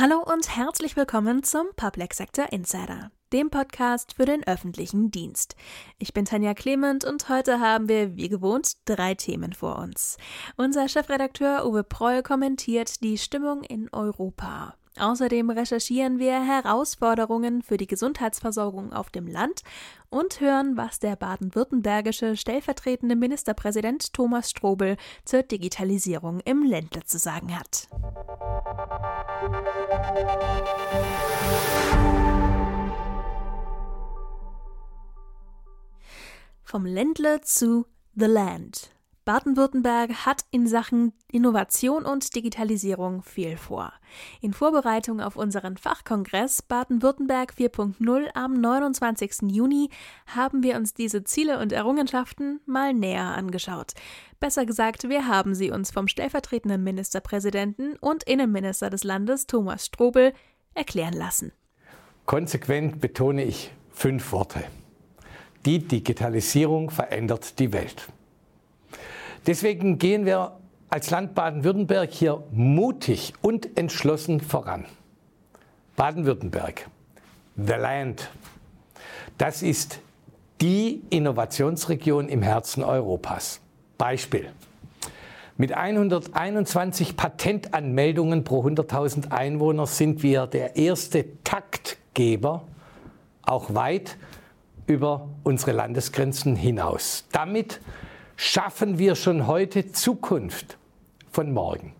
Hallo und herzlich willkommen zum Public Sector Insider, dem Podcast für den öffentlichen Dienst. Ich bin Tanja Clement und heute haben wir, wie gewohnt, drei Themen vor uns. Unser Chefredakteur Uwe Proll kommentiert die Stimmung in Europa. Außerdem recherchieren wir Herausforderungen für die Gesundheitsversorgung auf dem Land und hören, was der baden-württembergische stellvertretende Ministerpräsident Thomas Strobel zur Digitalisierung im Ländle zu sagen hat. Vom Ländle zu The Land. Baden-Württemberg hat in Sachen Innovation und Digitalisierung viel vor. In Vorbereitung auf unseren Fachkongress Baden-Württemberg 4.0 am 29. Juni haben wir uns diese Ziele und Errungenschaften mal näher angeschaut. Besser gesagt, wir haben sie uns vom stellvertretenden Ministerpräsidenten und Innenminister des Landes Thomas Strobel erklären lassen. Konsequent betone ich fünf Worte. Die Digitalisierung verändert die Welt. Deswegen gehen wir als Land Baden-Württemberg hier mutig und entschlossen voran. Baden-Württemberg, The Land, das ist die Innovationsregion im Herzen Europas. Beispiel. Mit 121 Patentanmeldungen pro 100.000 Einwohner sind wir der erste Taktgeber, auch weit über unsere Landesgrenzen hinaus. Damit schaffen wir schon heute Zukunft von morgen.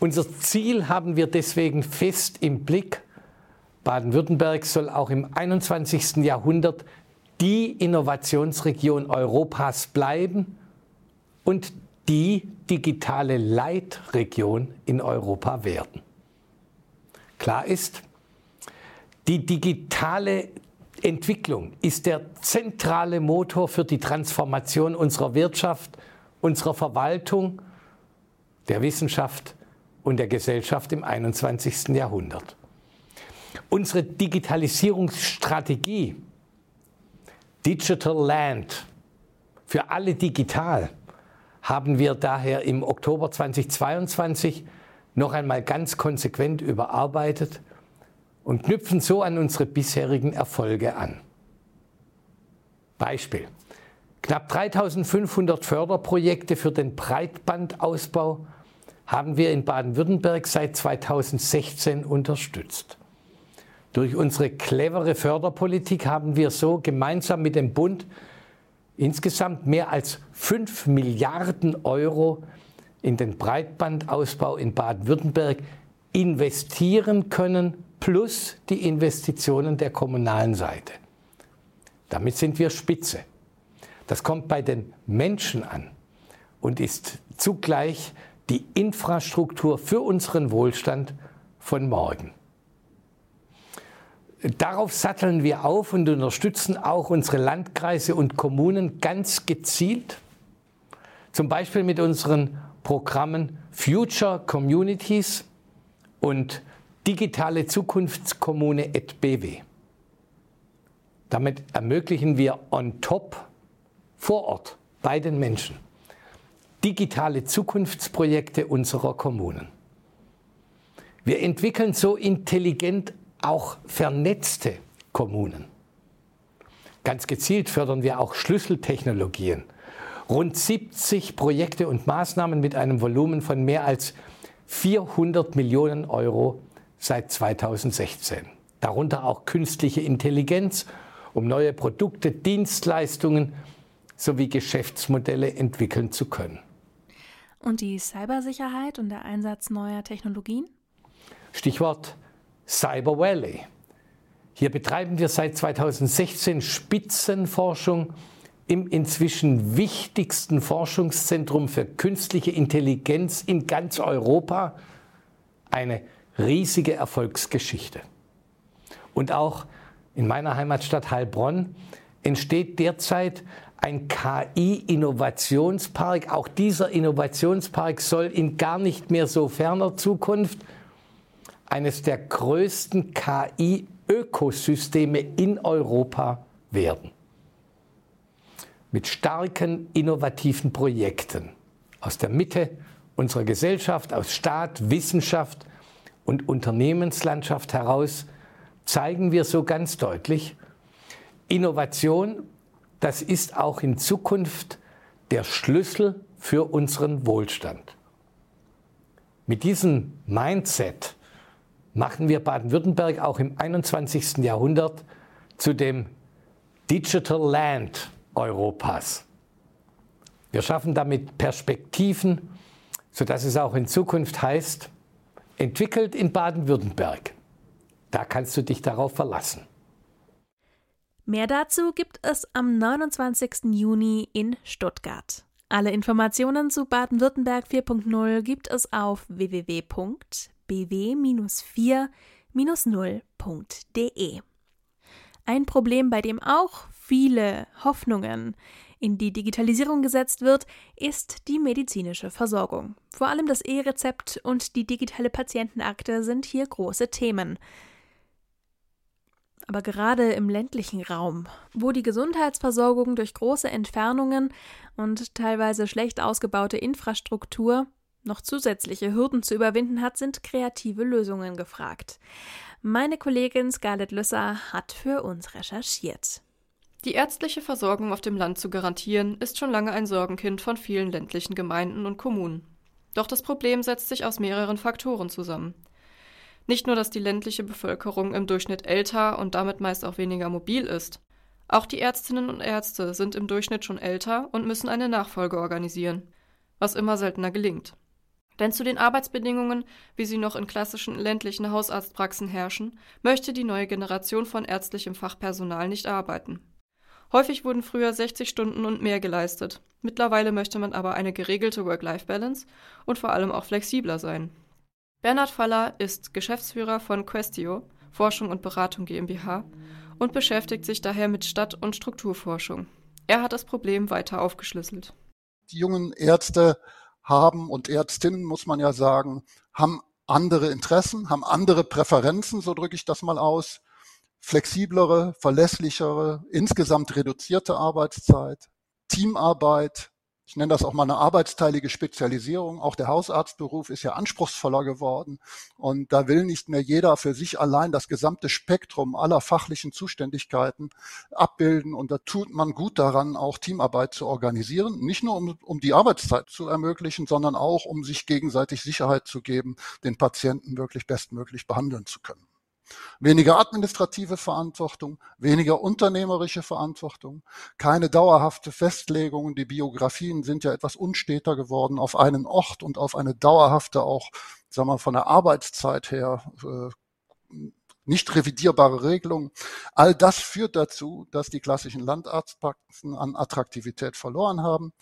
Unser Ziel haben wir deswegen fest im Blick. Baden-Württemberg soll auch im 21. Jahrhundert die Innovationsregion Europas bleiben und die digitale Leitregion in Europa werden. Klar ist, die digitale Entwicklung ist der zentrale Motor für die Transformation unserer Wirtschaft, unserer Verwaltung, der Wissenschaft und der Gesellschaft im 21. Jahrhundert. Unsere Digitalisierungsstrategie Digital Land für alle digital haben wir daher im Oktober 2022 noch einmal ganz konsequent überarbeitet und knüpfen so an unsere bisherigen Erfolge an. Beispiel. Knapp 3500 Förderprojekte für den Breitbandausbau haben wir in Baden-Württemberg seit 2016 unterstützt. Durch unsere clevere Förderpolitik haben wir so gemeinsam mit dem Bund insgesamt mehr als 5 Milliarden Euro in den Breitbandausbau in Baden-Württemberg investieren können plus die Investitionen der kommunalen Seite. Damit sind wir Spitze. Das kommt bei den Menschen an und ist zugleich die Infrastruktur für unseren Wohlstand von morgen. Darauf satteln wir auf und unterstützen auch unsere Landkreise und Kommunen ganz gezielt, zum Beispiel mit unseren Programmen Future Communities und digitale Zukunftskommune et BW. Damit ermöglichen wir on top vor Ort bei den Menschen digitale Zukunftsprojekte unserer Kommunen. Wir entwickeln so intelligent auch vernetzte Kommunen. Ganz gezielt fördern wir auch Schlüsseltechnologien. Rund 70 Projekte und Maßnahmen mit einem Volumen von mehr als 400 Millionen Euro seit 2016. Darunter auch künstliche Intelligenz, um neue Produkte, Dienstleistungen sowie Geschäftsmodelle entwickeln zu können. Und die Cybersicherheit und der Einsatz neuer Technologien? Stichwort Cyber Valley. Hier betreiben wir seit 2016 Spitzenforschung im inzwischen wichtigsten Forschungszentrum für künstliche Intelligenz in ganz Europa. Eine riesige Erfolgsgeschichte. Und auch in meiner Heimatstadt Heilbronn entsteht derzeit ein KI-Innovationspark. Auch dieser Innovationspark soll in gar nicht mehr so ferner Zukunft eines der größten KI-Ökosysteme in Europa werden. Mit starken innovativen Projekten aus der Mitte unserer Gesellschaft, aus Staat, Wissenschaft und Unternehmenslandschaft heraus zeigen wir so ganz deutlich, Innovation, das ist auch in Zukunft der Schlüssel für unseren Wohlstand. Mit diesem Mindset machen wir Baden-Württemberg auch im 21. Jahrhundert zu dem Digital Land Europas. Wir schaffen damit Perspektiven, sodass es auch in Zukunft heißt, entwickelt in Baden-Württemberg. Da kannst du dich darauf verlassen. Mehr dazu gibt es am 29. Juni in Stuttgart. Alle Informationen zu Baden-Württemberg 4.0 gibt es auf www.bw-4-0.de. Ein Problem, bei dem auch viele Hoffnungen in die Digitalisierung gesetzt wird, ist die medizinische Versorgung. Vor allem das E-Rezept und die digitale Patientenakte sind hier große Themen. Aber gerade im ländlichen Raum, wo die Gesundheitsversorgung durch große Entfernungen und teilweise schlecht ausgebaute Infrastruktur noch zusätzliche Hürden zu überwinden hat, sind kreative Lösungen gefragt. Meine Kollegin Scarlett Lüsser hat für uns recherchiert. Die ärztliche Versorgung auf dem Land zu garantieren, ist schon lange ein Sorgenkind von vielen ländlichen Gemeinden und Kommunen. Doch das Problem setzt sich aus mehreren Faktoren zusammen. Nicht nur, dass die ländliche Bevölkerung im Durchschnitt älter und damit meist auch weniger mobil ist. Auch die Ärztinnen und Ärzte sind im Durchschnitt schon älter und müssen eine Nachfolge organisieren, was immer seltener gelingt. Denn zu den Arbeitsbedingungen, wie sie noch in klassischen ländlichen Hausarztpraxen herrschen, möchte die neue Generation von ärztlichem Fachpersonal nicht arbeiten. Häufig wurden früher 60 Stunden und mehr geleistet. Mittlerweile möchte man aber eine geregelte Work-Life-Balance und vor allem auch flexibler sein. Bernhard Faller ist Geschäftsführer von Questio, Forschung und Beratung GmbH, und beschäftigt sich daher mit Stadt- und Strukturforschung. Er hat das Problem weiter aufgeschlüsselt. Die jungen Ärzte haben und Ärztinnen, muss man ja sagen, haben andere Interessen, haben andere Präferenzen, so drücke ich das mal aus. Flexiblere, verlässlichere, insgesamt reduzierte Arbeitszeit, Teamarbeit, ich nenne das auch mal eine arbeitsteilige Spezialisierung. Auch der Hausarztberuf ist ja anspruchsvoller geworden. Und da will nicht mehr jeder für sich allein das gesamte Spektrum aller fachlichen Zuständigkeiten abbilden. Und da tut man gut daran, auch Teamarbeit zu organisieren. Nicht nur um, um die Arbeitszeit zu ermöglichen, sondern auch um sich gegenseitig Sicherheit zu geben, den Patienten wirklich bestmöglich behandeln zu können. Weniger administrative Verantwortung, weniger unternehmerische Verantwortung, keine dauerhafte Festlegung. Die Biografien sind ja etwas unsteter geworden auf einen Ort und auf eine dauerhafte auch, sagen wir, von der Arbeitszeit her äh, nicht revidierbare Regelung. All das führt dazu, dass die klassischen Landarztpraxen an Attraktivität verloren haben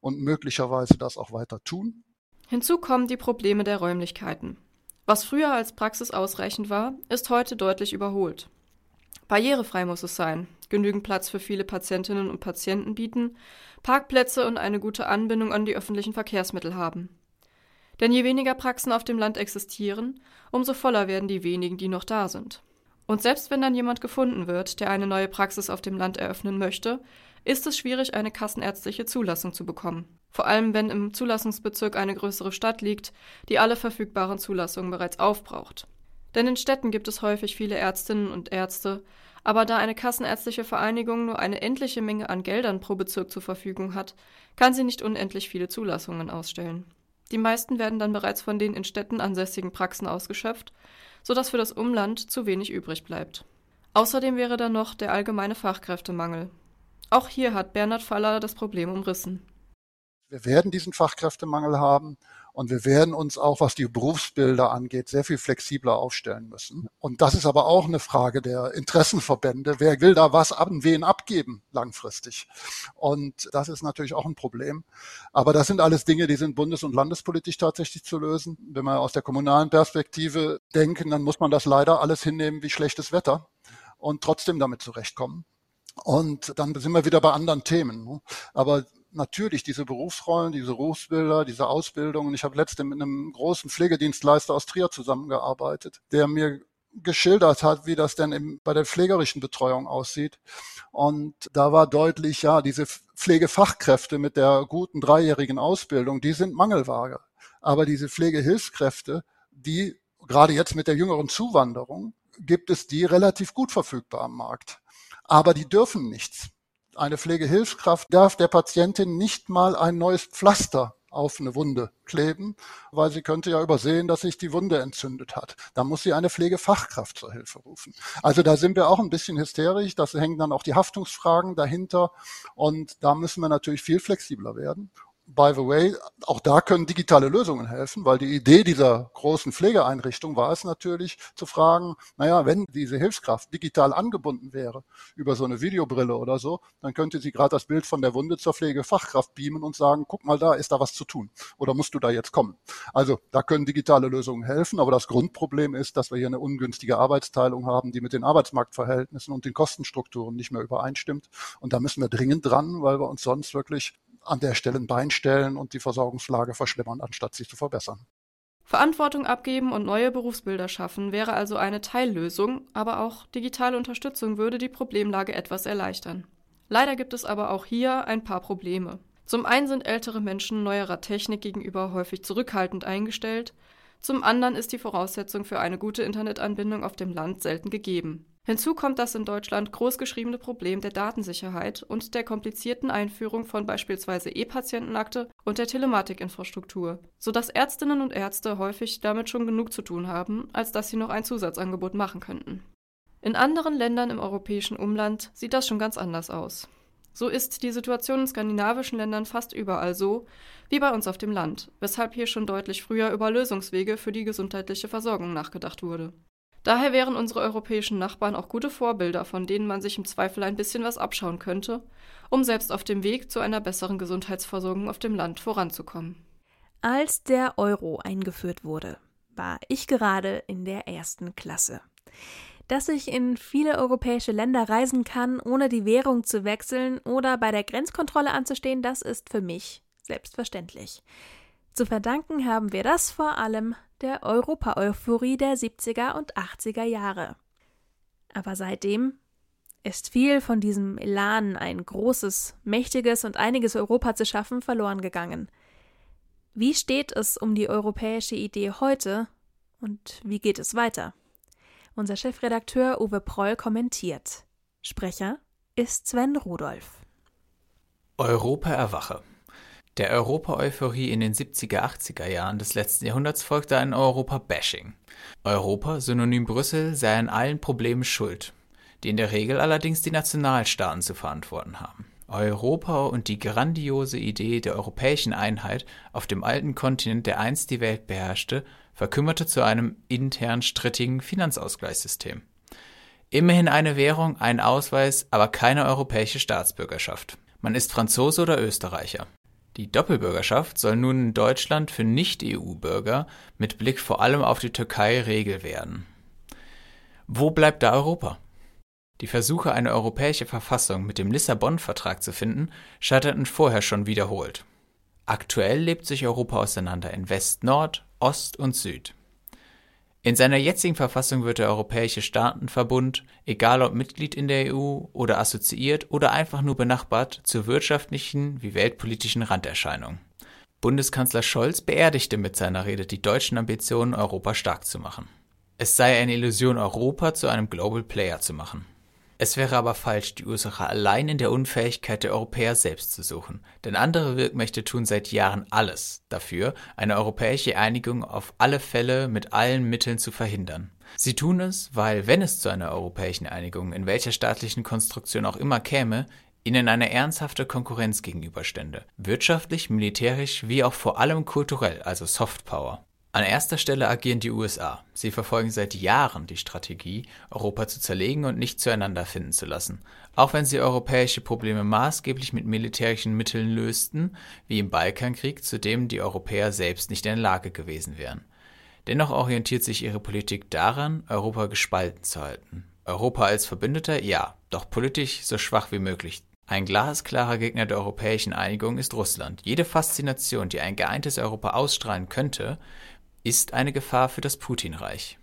und möglicherweise das auch weiter tun. Hinzu kommen die Probleme der Räumlichkeiten. Was früher als Praxis ausreichend war, ist heute deutlich überholt. Barrierefrei muss es sein, genügend Platz für viele Patientinnen und Patienten bieten, Parkplätze und eine gute Anbindung an die öffentlichen Verkehrsmittel haben. Denn je weniger Praxen auf dem Land existieren, umso voller werden die wenigen, die noch da sind. Und selbst wenn dann jemand gefunden wird, der eine neue Praxis auf dem Land eröffnen möchte, ist es schwierig, eine kassenärztliche Zulassung zu bekommen. Vor allem, wenn im Zulassungsbezirk eine größere Stadt liegt, die alle verfügbaren Zulassungen bereits aufbraucht. Denn in Städten gibt es häufig viele Ärztinnen und Ärzte, aber da eine kassenärztliche Vereinigung nur eine endliche Menge an Geldern pro Bezirk zur Verfügung hat, kann sie nicht unendlich viele Zulassungen ausstellen. Die meisten werden dann bereits von den in Städten ansässigen Praxen ausgeschöpft, sodass für das Umland zu wenig übrig bleibt. Außerdem wäre dann noch der allgemeine Fachkräftemangel. Auch hier hat Bernhard Faller das Problem umrissen. Wir werden diesen Fachkräftemangel haben und wir werden uns auch, was die Berufsbilder angeht, sehr viel flexibler aufstellen müssen. Und das ist aber auch eine Frage der Interessenverbände. Wer will da was an wen abgeben langfristig? Und das ist natürlich auch ein Problem. Aber das sind alles Dinge, die sind bundes- und landespolitisch tatsächlich zu lösen. Wenn wir aus der kommunalen Perspektive denken, dann muss man das leider alles hinnehmen wie schlechtes Wetter und trotzdem damit zurechtkommen. Und dann sind wir wieder bei anderen Themen. Ne? Aber natürlich diese Berufsrollen, diese Berufsbilder, diese Ausbildungen. Ich habe letzte mit einem großen Pflegedienstleister aus Trier zusammengearbeitet, der mir geschildert hat, wie das denn im, bei der pflegerischen Betreuung aussieht. Und da war deutlich, ja, diese Pflegefachkräfte mit der guten dreijährigen Ausbildung, die sind Mangelware. Aber diese Pflegehilfskräfte, die gerade jetzt mit der jüngeren Zuwanderung, gibt es die relativ gut verfügbar am Markt. Aber die dürfen nichts. Eine Pflegehilfskraft darf der Patientin nicht mal ein neues Pflaster auf eine Wunde kleben, weil sie könnte ja übersehen, dass sich die Wunde entzündet hat. Da muss sie eine Pflegefachkraft zur Hilfe rufen. Also da sind wir auch ein bisschen hysterisch. Das hängen dann auch die Haftungsfragen dahinter. Und da müssen wir natürlich viel flexibler werden by the way, auch da können digitale Lösungen helfen, weil die Idee dieser großen Pflegeeinrichtung war es natürlich zu fragen, naja, wenn diese Hilfskraft digital angebunden wäre über so eine Videobrille oder so, dann könnte sie gerade das Bild von der Wunde zur Pflegefachkraft beamen und sagen, guck mal da, ist da was zu tun oder musst du da jetzt kommen. Also da können digitale Lösungen helfen, aber das Grundproblem ist, dass wir hier eine ungünstige Arbeitsteilung haben, die mit den Arbeitsmarktverhältnissen und den Kostenstrukturen nicht mehr übereinstimmt. Und da müssen wir dringend dran, weil wir uns sonst wirklich an der Stelle ein Bein stellen und die Versorgungslage verschlimmern, anstatt sich zu verbessern. Verantwortung abgeben und neue Berufsbilder schaffen wäre also eine Teillösung, aber auch digitale Unterstützung würde die Problemlage etwas erleichtern. Leider gibt es aber auch hier ein paar Probleme. Zum einen sind ältere Menschen neuerer Technik gegenüber häufig zurückhaltend eingestellt, zum anderen ist die Voraussetzung für eine gute Internetanbindung auf dem Land selten gegeben. Hinzu kommt das in Deutschland großgeschriebene Problem der Datensicherheit und der komplizierten Einführung von beispielsweise E-Patientenakte und der Telematikinfrastruktur, sodass Ärztinnen und Ärzte häufig damit schon genug zu tun haben, als dass sie noch ein Zusatzangebot machen könnten. In anderen Ländern im europäischen Umland sieht das schon ganz anders aus. So ist die Situation in skandinavischen Ländern fast überall so wie bei uns auf dem Land, weshalb hier schon deutlich früher über Lösungswege für die gesundheitliche Versorgung nachgedacht wurde. Daher wären unsere europäischen Nachbarn auch gute Vorbilder, von denen man sich im Zweifel ein bisschen was abschauen könnte, um selbst auf dem Weg zu einer besseren Gesundheitsversorgung auf dem Land voranzukommen. Als der Euro eingeführt wurde, war ich gerade in der ersten Klasse. Dass ich in viele europäische Länder reisen kann, ohne die Währung zu wechseln oder bei der Grenzkontrolle anzustehen, das ist für mich selbstverständlich. Zu verdanken haben wir das vor allem der Europa-Euphorie der 70er und 80er Jahre. Aber seitdem ist viel von diesem Elan, ein großes, mächtiges und einiges Europa zu schaffen, verloren gegangen. Wie steht es um die europäische Idee heute und wie geht es weiter? Unser Chefredakteur Uwe Proll kommentiert. Sprecher ist Sven Rudolph. Europa erwache. Der Europa-Euphorie in den 70er, 80er Jahren des letzten Jahrhunderts folgte ein Europa-Bashing. Europa, synonym Brüssel, sei an allen Problemen schuld, die in der Regel allerdings die Nationalstaaten zu verantworten haben. Europa und die grandiose Idee der europäischen Einheit auf dem alten Kontinent, der einst die Welt beherrschte, verkümmerte zu einem intern strittigen Finanzausgleichssystem. Immerhin eine Währung, ein Ausweis, aber keine europäische Staatsbürgerschaft. Man ist Franzose oder Österreicher. Die Doppelbürgerschaft soll nun in Deutschland für Nicht-EU-Bürger mit Blick vor allem auf die Türkei Regel werden. Wo bleibt da Europa? Die Versuche, eine europäische Verfassung mit dem Lissabon-Vertrag zu finden, scheiterten vorher schon wiederholt. Aktuell lebt sich Europa auseinander in West, Nord, Ost und Süd. In seiner jetzigen Verfassung wird der Europäische Staatenverbund, egal ob Mitglied in der EU oder assoziiert oder einfach nur benachbart, zur wirtschaftlichen wie weltpolitischen Randerscheinung. Bundeskanzler Scholz beerdigte mit seiner Rede die deutschen Ambitionen, Europa stark zu machen. Es sei eine Illusion, Europa zu einem Global Player zu machen. Es wäre aber falsch, die Ursache allein in der Unfähigkeit der Europäer selbst zu suchen, denn andere Wirkmächte tun seit Jahren alles dafür, eine europäische Einigung auf alle Fälle mit allen Mitteln zu verhindern. Sie tun es, weil, wenn es zu einer europäischen Einigung in welcher staatlichen Konstruktion auch immer käme, ihnen eine ernsthafte Konkurrenz gegenüberstände, wirtschaftlich, militärisch wie auch vor allem kulturell, also Softpower. An erster Stelle agieren die USA. Sie verfolgen seit Jahren die Strategie, Europa zu zerlegen und nicht zueinander finden zu lassen. Auch wenn sie europäische Probleme maßgeblich mit militärischen Mitteln lösten, wie im Balkankrieg, zu dem die Europäer selbst nicht in der Lage gewesen wären. Dennoch orientiert sich ihre Politik daran, Europa gespalten zu halten. Europa als Verbündeter, ja, doch politisch so schwach wie möglich. Ein glasklarer Gegner der europäischen Einigung ist Russland. Jede Faszination, die ein geeintes Europa ausstrahlen könnte, ist eine Gefahr für das Putin-Reich.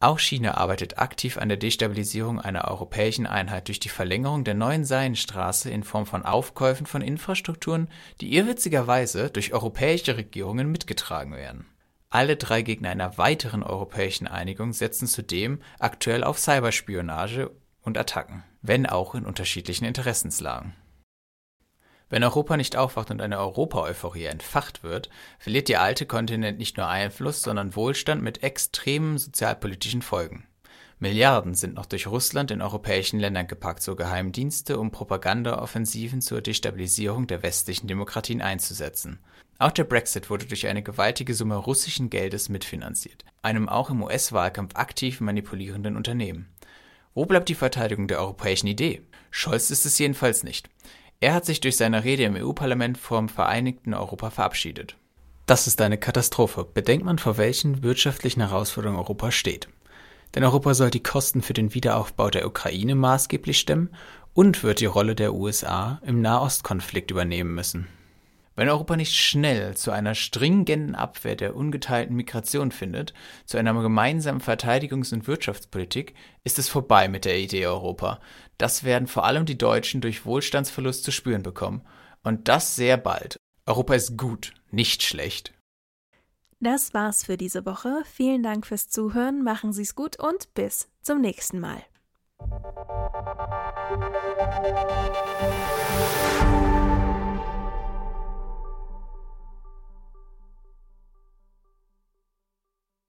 Auch China arbeitet aktiv an der Destabilisierung einer europäischen Einheit durch die Verlängerung der neuen Seidenstraße in Form von Aufkäufen von Infrastrukturen, die irrwitzigerweise durch europäische Regierungen mitgetragen werden. Alle drei Gegner einer weiteren europäischen Einigung setzen zudem aktuell auf Cyberspionage und Attacken, wenn auch in unterschiedlichen Interessenslagen. Wenn Europa nicht aufwacht und eine Europa-Euphorie entfacht wird, verliert der alte Kontinent nicht nur Einfluss, sondern Wohlstand mit extremen sozialpolitischen Folgen. Milliarden sind noch durch Russland in europäischen Ländern gepackt, so Geheimdienste, um Propagandaoffensiven zur Destabilisierung der westlichen Demokratien einzusetzen. Auch der Brexit wurde durch eine gewaltige Summe russischen Geldes mitfinanziert, einem auch im US-Wahlkampf aktiv manipulierenden Unternehmen. Wo bleibt die Verteidigung der europäischen Idee? Scholz ist es jedenfalls nicht. Er hat sich durch seine Rede im EU-Parlament vom vereinigten Europa verabschiedet. Das ist eine Katastrophe. Bedenkt man, vor welchen wirtschaftlichen Herausforderungen Europa steht. Denn Europa soll die Kosten für den Wiederaufbau der Ukraine maßgeblich stemmen und wird die Rolle der USA im Nahostkonflikt übernehmen müssen. Wenn Europa nicht schnell zu einer stringenten Abwehr der ungeteilten Migration findet, zu einer gemeinsamen Verteidigungs- und Wirtschaftspolitik, ist es vorbei mit der Idee Europa. Das werden vor allem die Deutschen durch Wohlstandsverlust zu spüren bekommen. Und das sehr bald. Europa ist gut, nicht schlecht. Das war's für diese Woche. Vielen Dank fürs Zuhören, machen Sie's gut und bis zum nächsten Mal.